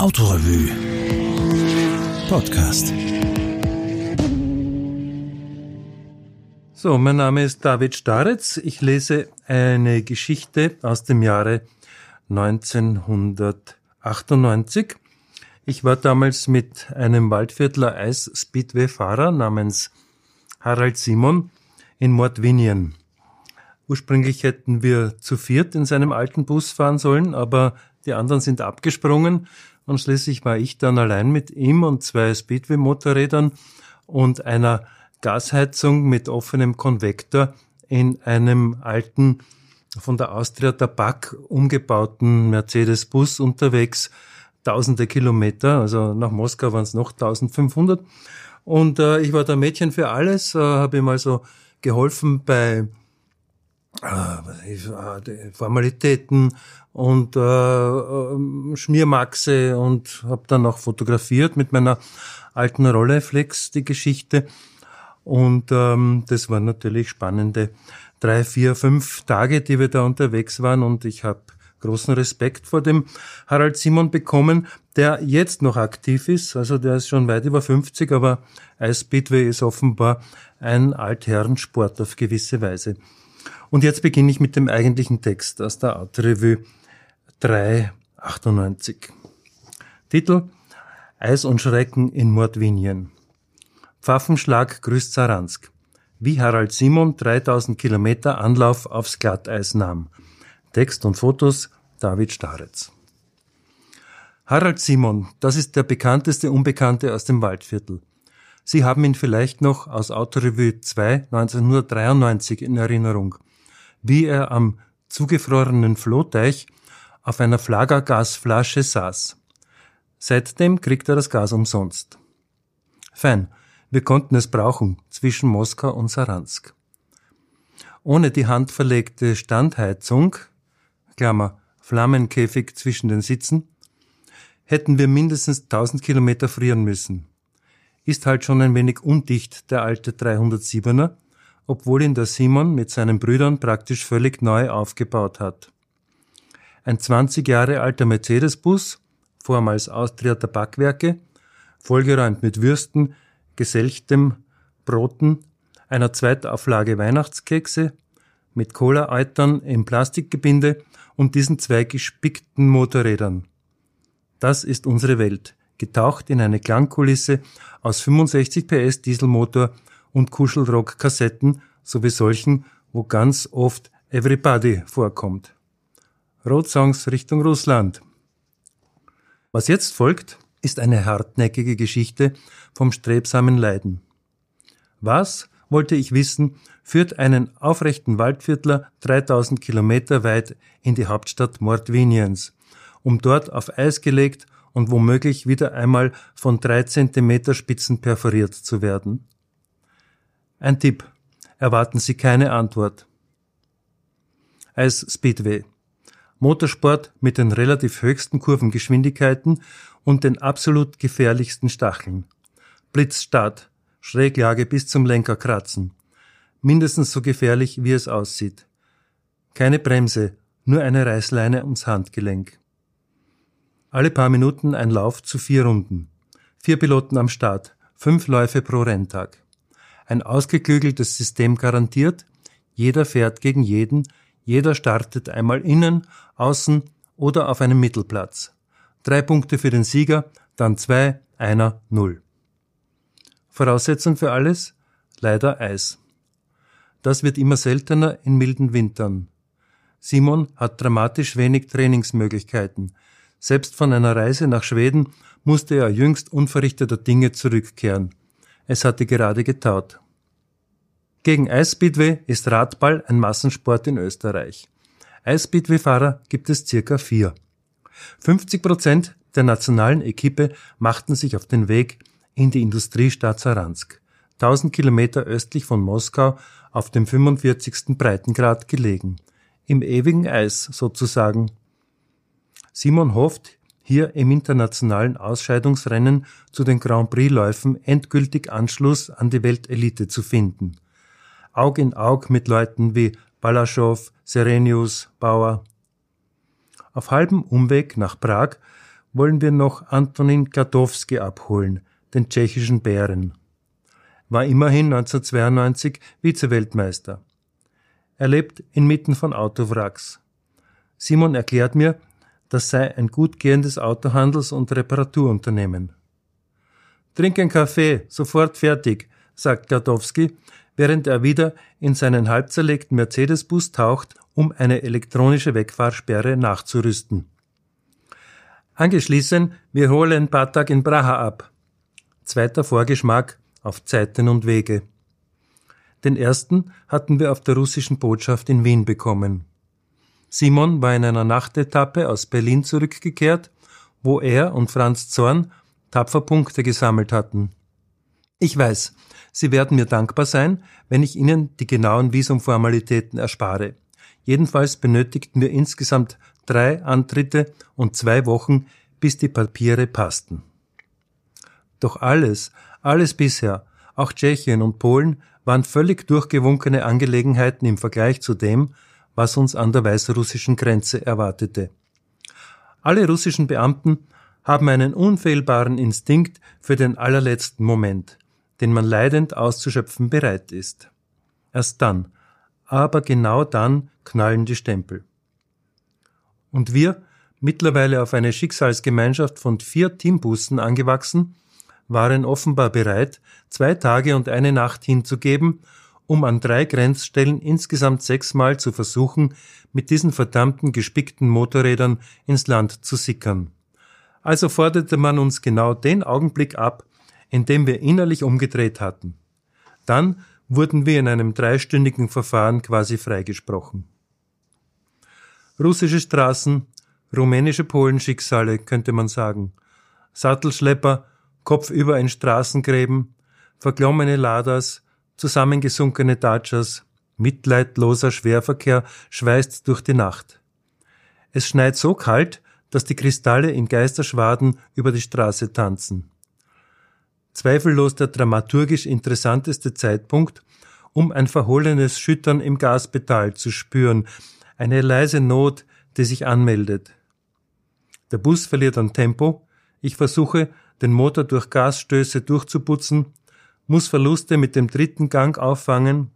Autorevue Podcast. So, mein Name ist David Staretz. Ich lese eine Geschichte aus dem Jahre 1998. Ich war damals mit einem Waldviertler Eis-Speedway-Fahrer namens Harald Simon in Mordwinien. Ursprünglich hätten wir zu viert in seinem alten Bus fahren sollen, aber die anderen sind abgesprungen und schließlich war ich dann allein mit ihm und zwei Speedway-Motorrädern und einer Gasheizung mit offenem Konvektor in einem alten von der Austria Tabak umgebauten Mercedes-Bus unterwegs, tausende Kilometer, also nach Moskau waren es noch 1500. Und äh, ich war da Mädchen für alles, äh, habe ihm also geholfen bei Formalitäten und äh, äh, Schmiermaxe und habe dann auch fotografiert mit meiner alten Rolleflex die Geschichte. Und ähm, das waren natürlich spannende drei, vier, fünf Tage, die wir da unterwegs waren. Und ich habe großen Respekt vor dem Harald Simon bekommen, der jetzt noch aktiv ist. Also der ist schon weit über 50, aber Speedway ist offenbar ein Altherrensport auf gewisse Weise. Und jetzt beginne ich mit dem eigentlichen Text aus der Autorevue 398. Titel Eis und Schrecken in Mordwinien. Pfaffenschlag grüßt Saransk. Wie Harald Simon 3000 Kilometer Anlauf aufs Glatteis nahm. Text und Fotos David Staretz. Harald Simon, das ist der bekannteste Unbekannte aus dem Waldviertel. Sie haben ihn vielleicht noch aus Autorevue 2 1993 in Erinnerung, wie er am zugefrorenen Flohteich auf einer Flagergasflasche saß. Seitdem kriegt er das Gas umsonst. Fein, wir konnten es brauchen zwischen Moskau und Saransk. Ohne die handverlegte Standheizung, Klammer, Flammenkäfig zwischen den Sitzen, hätten wir mindestens 1000 Kilometer frieren müssen. Ist halt schon ein wenig undicht, der alte 307er, obwohl ihn der Simon mit seinen Brüdern praktisch völlig neu aufgebaut hat. Ein 20 Jahre alter Mercedes-Bus, vormals Austria Tabakwerke, vollgeräumt mit Würsten, geselchtem Broten, einer Zweitauflage Weihnachtskekse, mit Cola-Eutern im Plastikgebinde und diesen zwei gespickten Motorrädern. Das ist unsere Welt, getaucht in eine Klangkulisse aus 65 PS Dieselmotor und Kuschelrock-Kassetten sowie solchen, wo ganz oft Everybody vorkommt. Roadsongs Richtung Russland. Was jetzt folgt, ist eine hartnäckige Geschichte vom strebsamen Leiden. Was, wollte ich wissen, führt einen aufrechten Waldviertler 3000 Kilometer weit in die Hauptstadt Mordwiniens, um dort auf Eis gelegt und womöglich wieder einmal von drei Zentimeter Spitzen perforiert zu werden? Ein Tipp. Erwarten Sie keine Antwort. Eis Speedway. Motorsport mit den relativ höchsten Kurvengeschwindigkeiten und den absolut gefährlichsten Stacheln. Blitzstart, Schräglage bis zum Lenker kratzen. Mindestens so gefährlich, wie es aussieht. Keine Bremse, nur eine Reißleine ums Handgelenk. Alle paar Minuten ein Lauf zu vier Runden. Vier Piloten am Start, fünf Läufe pro Renntag. Ein ausgeklügeltes System garantiert, jeder fährt gegen jeden, jeder startet einmal innen, außen oder auf einem Mittelplatz. Drei Punkte für den Sieger, dann zwei, einer, null. Voraussetzung für alles? Leider Eis. Das wird immer seltener in milden Wintern. Simon hat dramatisch wenig Trainingsmöglichkeiten. Selbst von einer Reise nach Schweden musste er jüngst unverrichteter Dinge zurückkehren. Es hatte gerade getaut. Gegen Eisspeedway ist Radball ein Massensport in Österreich. Eisspeedway-Fahrer gibt es circa vier. 50 Prozent der nationalen Equipe machten sich auf den Weg in die Industriestadt Saransk, 1000 Kilometer östlich von Moskau auf dem 45. Breitengrad gelegen, im ewigen Eis sozusagen. Simon hofft, hier im internationalen Ausscheidungsrennen zu den Grand Prix-Läufen endgültig Anschluss an die Weltelite zu finden – Aug in Aug mit Leuten wie Balaschow, Serenius, Bauer. Auf halbem Umweg nach Prag wollen wir noch Antonin Gadowski abholen, den tschechischen Bären. War immerhin 1992 Vizeweltmeister. Er lebt inmitten von Autowracks. Simon erklärt mir, das sei ein gut gehendes Autohandels- und Reparaturunternehmen. Trink einen Kaffee, sofort fertig, sagt Gadowski, während er wieder in seinen halb zerlegten Mercedes-Bus taucht, um eine elektronische Wegfahrsperre nachzurüsten. Angeschlossen, wir holen ein paar Tage in Praha ab. Zweiter Vorgeschmack auf Zeiten und Wege. Den ersten hatten wir auf der russischen Botschaft in Wien bekommen. Simon war in einer Nachtetappe aus Berlin zurückgekehrt, wo er und Franz Zorn tapfer Punkte gesammelt hatten. Ich weiß, Sie werden mir dankbar sein, wenn ich Ihnen die genauen Visumformalitäten erspare. Jedenfalls benötigten wir insgesamt drei Antritte und zwei Wochen, bis die Papiere passten. Doch alles, alles bisher, auch Tschechien und Polen, waren völlig durchgewunkene Angelegenheiten im Vergleich zu dem, was uns an der weißrussischen Grenze erwartete. Alle russischen Beamten haben einen unfehlbaren Instinkt für den allerletzten Moment, den man leidend auszuschöpfen bereit ist. Erst dann, aber genau dann knallen die Stempel. Und wir, mittlerweile auf eine Schicksalsgemeinschaft von vier Teambussen angewachsen, waren offenbar bereit, zwei Tage und eine Nacht hinzugeben, um an drei Grenzstellen insgesamt sechsmal zu versuchen, mit diesen verdammten gespickten Motorrädern ins Land zu sickern. Also forderte man uns genau den Augenblick ab, in dem wir innerlich umgedreht hatten. Dann wurden wir in einem dreistündigen Verfahren quasi freigesprochen. Russische Straßen, rumänische Polenschicksale, könnte man sagen. Sattelschlepper, kopfüber in Straßengräben, verklommene Ladas, zusammengesunkene Dachas, mitleidloser Schwerverkehr schweißt durch die Nacht. Es schneit so kalt, dass die Kristalle in Geisterschwaden über die Straße tanzen. Zweifellos der dramaturgisch interessanteste Zeitpunkt, um ein verhohlenes Schüttern im Gaspedal zu spüren, eine leise Not, die sich anmeldet. Der Bus verliert an Tempo, ich versuche, den Motor durch Gasstöße durchzuputzen, muss Verluste mit dem dritten Gang auffangen,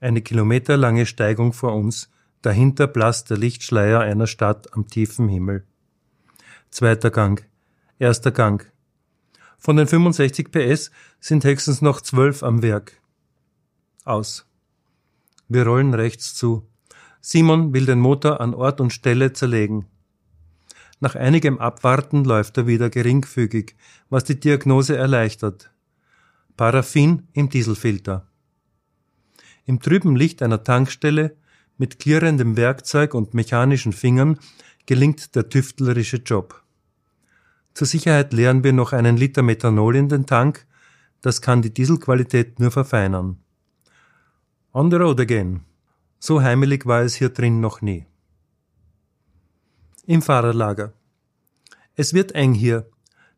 eine kilometerlange Steigung vor uns, dahinter blasst der Lichtschleier einer Stadt am tiefen Himmel. Zweiter Gang, erster Gang. Von den 65 PS sind höchstens noch 12 am Werk. Aus. Wir rollen rechts zu. Simon will den Motor an Ort und Stelle zerlegen. Nach einigem Abwarten läuft er wieder geringfügig, was die Diagnose erleichtert. Paraffin im Dieselfilter. Im trüben Licht einer Tankstelle mit klirrendem Werkzeug und mechanischen Fingern gelingt der tüftlerische Job. Zur Sicherheit leeren wir noch einen Liter Methanol in den Tank, das kann die Dieselqualität nur verfeinern. On the road again. So heimelig war es hier drin noch nie im Fahrerlager. Es wird eng hier.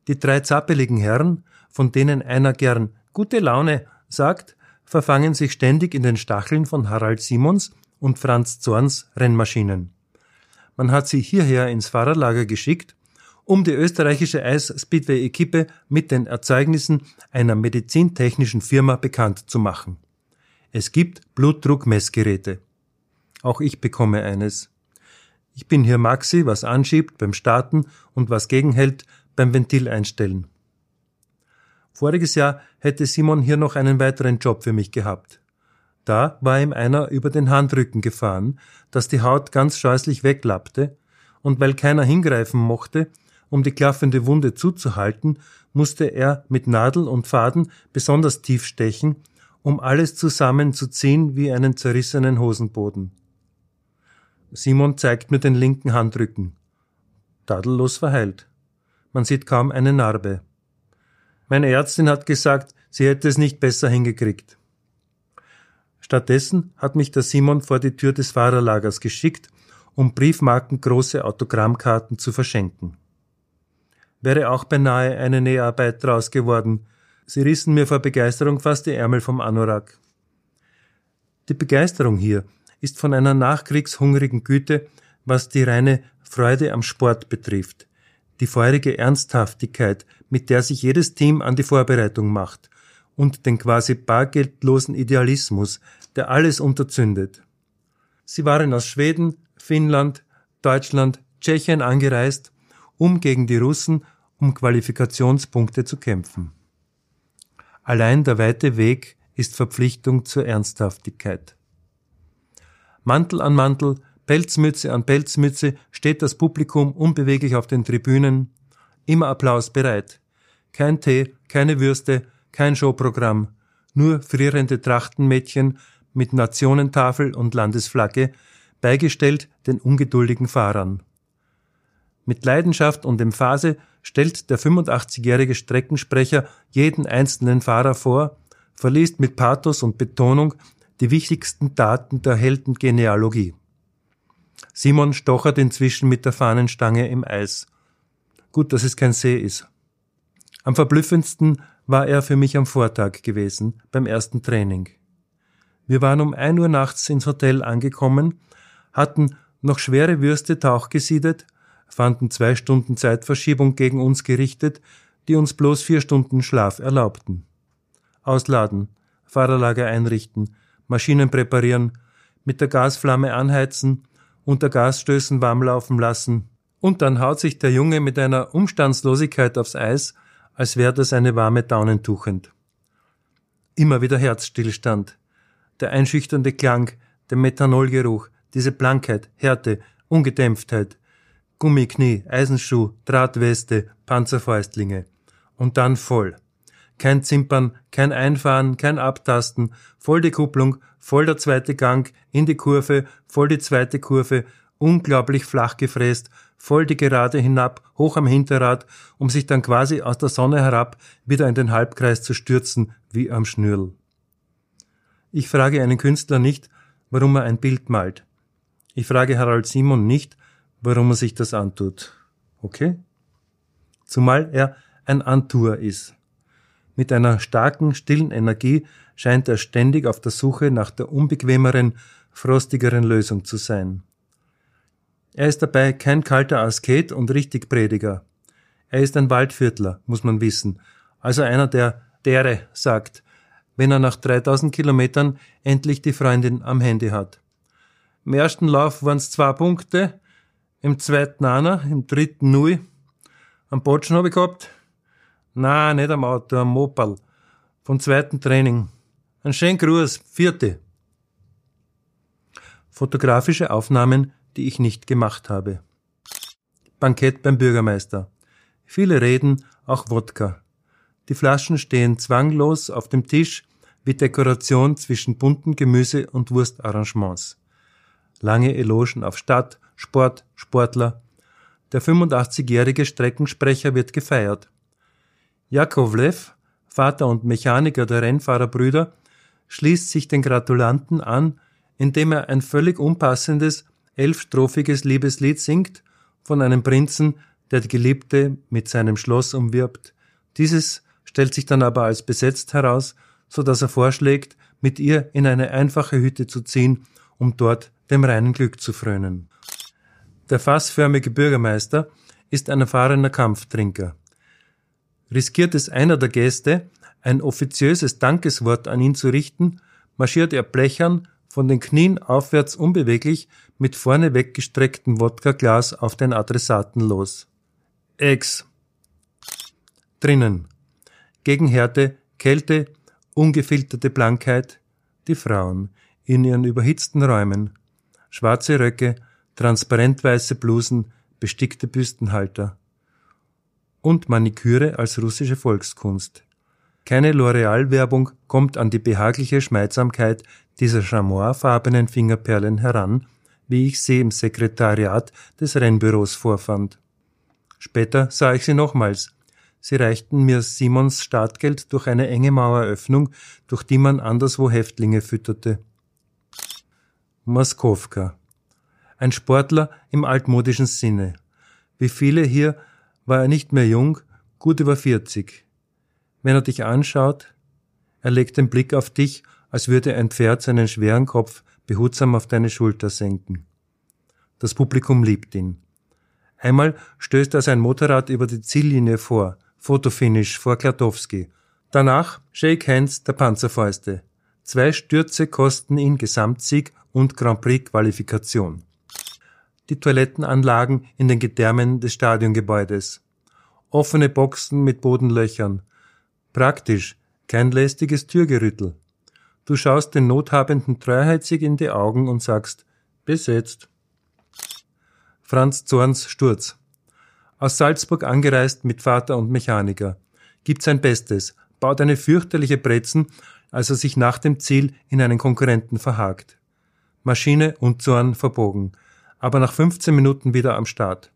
Die drei zappeligen Herren, von denen einer gern gute Laune sagt, verfangen sich ständig in den Stacheln von Harald Simons und Franz Zorns Rennmaschinen. Man hat sie hierher ins Fahrerlager geschickt, um die österreichische Eis-Speedway-Equipe mit den Erzeugnissen einer medizintechnischen Firma bekannt zu machen. Es gibt Blutdruckmessgeräte. Auch ich bekomme eines. Ich bin hier Maxi, was anschiebt beim Starten und was gegenhält beim Ventil einstellen. Voriges Jahr hätte Simon hier noch einen weiteren Job für mich gehabt. Da war ihm einer über den Handrücken gefahren, dass die Haut ganz scheußlich weglappte, und weil keiner hingreifen mochte, um die klaffende Wunde zuzuhalten, musste er mit Nadel und Faden besonders tief stechen, um alles zusammenzuziehen wie einen zerrissenen Hosenboden. Simon zeigt mir den linken Handrücken. Tadellos verheilt. Man sieht kaum eine Narbe. Meine Ärztin hat gesagt, sie hätte es nicht besser hingekriegt. Stattdessen hat mich der Simon vor die Tür des Fahrerlagers geschickt, um briefmarkengroße Autogrammkarten zu verschenken. Wäre auch beinahe eine Näharbeit draus geworden. Sie rissen mir vor Begeisterung fast die Ärmel vom Anorak. Die Begeisterung hier ist von einer nachkriegshungrigen Güte, was die reine Freude am Sport betrifft, die feurige Ernsthaftigkeit, mit der sich jedes Team an die Vorbereitung macht, und den quasi bargeldlosen Idealismus, der alles unterzündet. Sie waren aus Schweden, Finnland, Deutschland, Tschechien angereist, um gegen die Russen um Qualifikationspunkte zu kämpfen. Allein der weite Weg ist Verpflichtung zur Ernsthaftigkeit. Mantel an Mantel, Pelzmütze an Pelzmütze steht das Publikum unbeweglich auf den Tribünen, immer Applaus bereit. Kein Tee, keine Würste, kein Showprogramm, nur frierende Trachtenmädchen mit Nationentafel und Landesflagge, beigestellt den ungeduldigen Fahrern. Mit Leidenschaft und Emphase stellt der 85-jährige Streckensprecher jeden einzelnen Fahrer vor, verliest mit Pathos und Betonung die wichtigsten Daten der Heldengenealogie. Simon stochert inzwischen mit der Fahnenstange im Eis. Gut, dass es kein See ist. Am verblüffendsten war er für mich am Vortag gewesen, beim ersten Training. Wir waren um ein Uhr nachts ins Hotel angekommen, hatten noch schwere Würste tauchgesiedet, fanden zwei Stunden Zeitverschiebung gegen uns gerichtet, die uns bloß vier Stunden Schlaf erlaubten. Ausladen, Fahrerlager einrichten, Maschinen präparieren, mit der Gasflamme anheizen, unter Gasstößen warm laufen lassen, und dann haut sich der Junge mit einer Umstandslosigkeit aufs Eis, als wäre das eine warme Daunentuchend. Immer wieder Herzstillstand. Der einschüchternde Klang, der Methanolgeruch, diese Blankheit, Härte, Ungedämpftheit, Gummiknie, Eisenschuh, Drahtweste, Panzerfäustlinge. Und dann voll. Kein Zimpern, kein Einfahren, kein Abtasten, voll die Kupplung, voll der zweite Gang, in die Kurve, voll die zweite Kurve, unglaublich flach gefräst, voll die Gerade hinab, hoch am Hinterrad, um sich dann quasi aus der Sonne herab wieder in den Halbkreis zu stürzen, wie am Schnürl. Ich frage einen Künstler nicht, warum er ein Bild malt. Ich frage Harald Simon nicht, warum er sich das antut. Okay? Zumal er ein Antuer ist. Mit einer starken, stillen Energie scheint er ständig auf der Suche nach der unbequemeren, frostigeren Lösung zu sein. Er ist dabei kein kalter Asket und richtig Prediger. Er ist ein Waldviertler, muss man wissen, also einer, der dere sagt, wenn er nach 3000 Kilometern endlich die Freundin am Handy hat. Im ersten Lauf waren es zwei Punkte, im zweiten einer, im dritten nui. Am Botschen habe ich gehabt, na, nicht am Auto, am Mopal. Vom zweiten Training. Ein schönen Gruß, vierte. Fotografische Aufnahmen, die ich nicht gemacht habe. Bankett beim Bürgermeister. Viele reden, auch Wodka. Die Flaschen stehen zwanglos auf dem Tisch wie Dekoration zwischen bunten Gemüse- und Wurstarrangements. Lange Elogen auf Stadt, Sport, Sportler. Der 85-jährige Streckensprecher wird gefeiert. Jakovlev, Vater und Mechaniker der Rennfahrerbrüder, schließt sich den Gratulanten an, indem er ein völlig unpassendes, elfstrophiges Liebeslied singt von einem Prinzen, der die Geliebte mit seinem Schloss umwirbt. Dieses stellt sich dann aber als besetzt heraus, so dass er vorschlägt, mit ihr in eine einfache Hütte zu ziehen, um dort dem reinen Glück zu frönen. Der fassförmige Bürgermeister ist ein erfahrener Kampftrinker. Riskiert es einer der Gäste, ein offiziöses Dankeswort an ihn zu richten, marschiert er blechern, von den Knien aufwärts unbeweglich, mit vorne weggestrecktem Wodkaglas auf den Adressaten los. Ex. Drinnen. Gegen Härte, Kälte, ungefilterte Blankheit, die Frauen in ihren überhitzten Räumen. Schwarze Röcke, transparent weiße Blusen, bestickte Büstenhalter und Maniküre als russische Volkskunst. Keine L'Oreal-Werbung kommt an die behagliche Schmeidsamkeit dieser chamoisfarbenen Fingerperlen heran, wie ich sie im Sekretariat des Rennbüros vorfand. Später sah ich sie nochmals. Sie reichten mir Simons Startgeld durch eine enge Maueröffnung, durch die man anderswo Häftlinge fütterte. Moskowka. Ein Sportler im altmodischen Sinne. Wie viele hier war er nicht mehr jung, gut über 40. Wenn er dich anschaut, er legt den Blick auf dich, als würde ein Pferd seinen schweren Kopf behutsam auf deine Schulter senken. Das Publikum liebt ihn. Einmal stößt er sein Motorrad über die Ziellinie vor, Fotofinish vor Klatowski. Danach Shake Hands der Panzerfäuste. Zwei Stürze kosten ihn Gesamtsieg und Grand Prix Qualifikation. Die Toilettenanlagen in den Gedärmen des Stadiongebäudes. Offene Boxen mit Bodenlöchern. Praktisch, kein lästiges Türgerüttel. Du schaust den Nothabenden treuherzig in die Augen und sagst, besetzt. Franz Zorns Sturz. Aus Salzburg angereist mit Vater und Mechaniker. Gibt sein Bestes, baut eine fürchterliche Brezen, als er sich nach dem Ziel in einen Konkurrenten verhakt. Maschine und Zorn verbogen, aber nach 15 Minuten wieder am Start.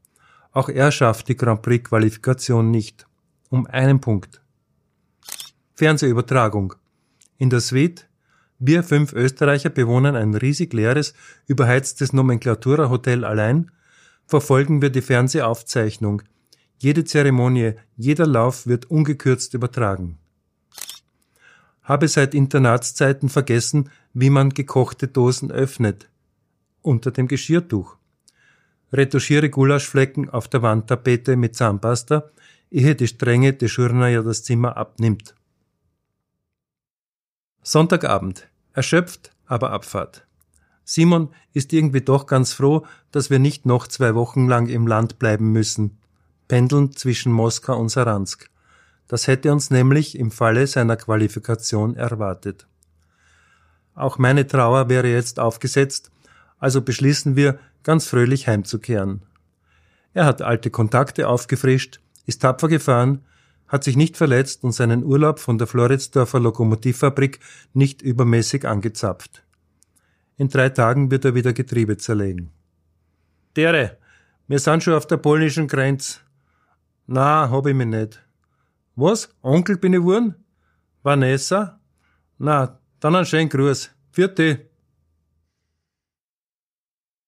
Auch er schafft die Grand Prix Qualifikation nicht. Um einen Punkt. Fernsehübertragung. In der Suite wir fünf Österreicher bewohnen ein riesig leeres, überheiztes Nomenklatura-Hotel allein verfolgen wir die Fernsehaufzeichnung. Jede Zeremonie, jeder Lauf wird ungekürzt übertragen. Habe seit Internatszeiten vergessen, wie man gekochte Dosen öffnet. Unter dem Geschirrtuch. Retuschiere Gulaschflecken auf der Wandtapete mit Zahnpasta, ehe die strenge Deschurner ja das Zimmer abnimmt. Sonntagabend. Erschöpft, aber Abfahrt. Simon ist irgendwie doch ganz froh, dass wir nicht noch zwei Wochen lang im Land bleiben müssen, pendelnd zwischen Moskau und Saransk. Das hätte uns nämlich im Falle seiner Qualifikation erwartet. Auch meine Trauer wäre jetzt aufgesetzt, also beschließen wir, ganz fröhlich heimzukehren. Er hat alte Kontakte aufgefrischt, ist tapfer gefahren, hat sich nicht verletzt und seinen Urlaub von der Floridsdorfer Lokomotivfabrik nicht übermäßig angezapft. In drei Tagen wird er wieder Getriebe zerlegen. Dere, wir sind schon auf der polnischen Grenze. Na, hab ich mich nicht. Was? Onkel bin ich wurden? Vanessa? Na, dann einen schönen Gruß. Vierte.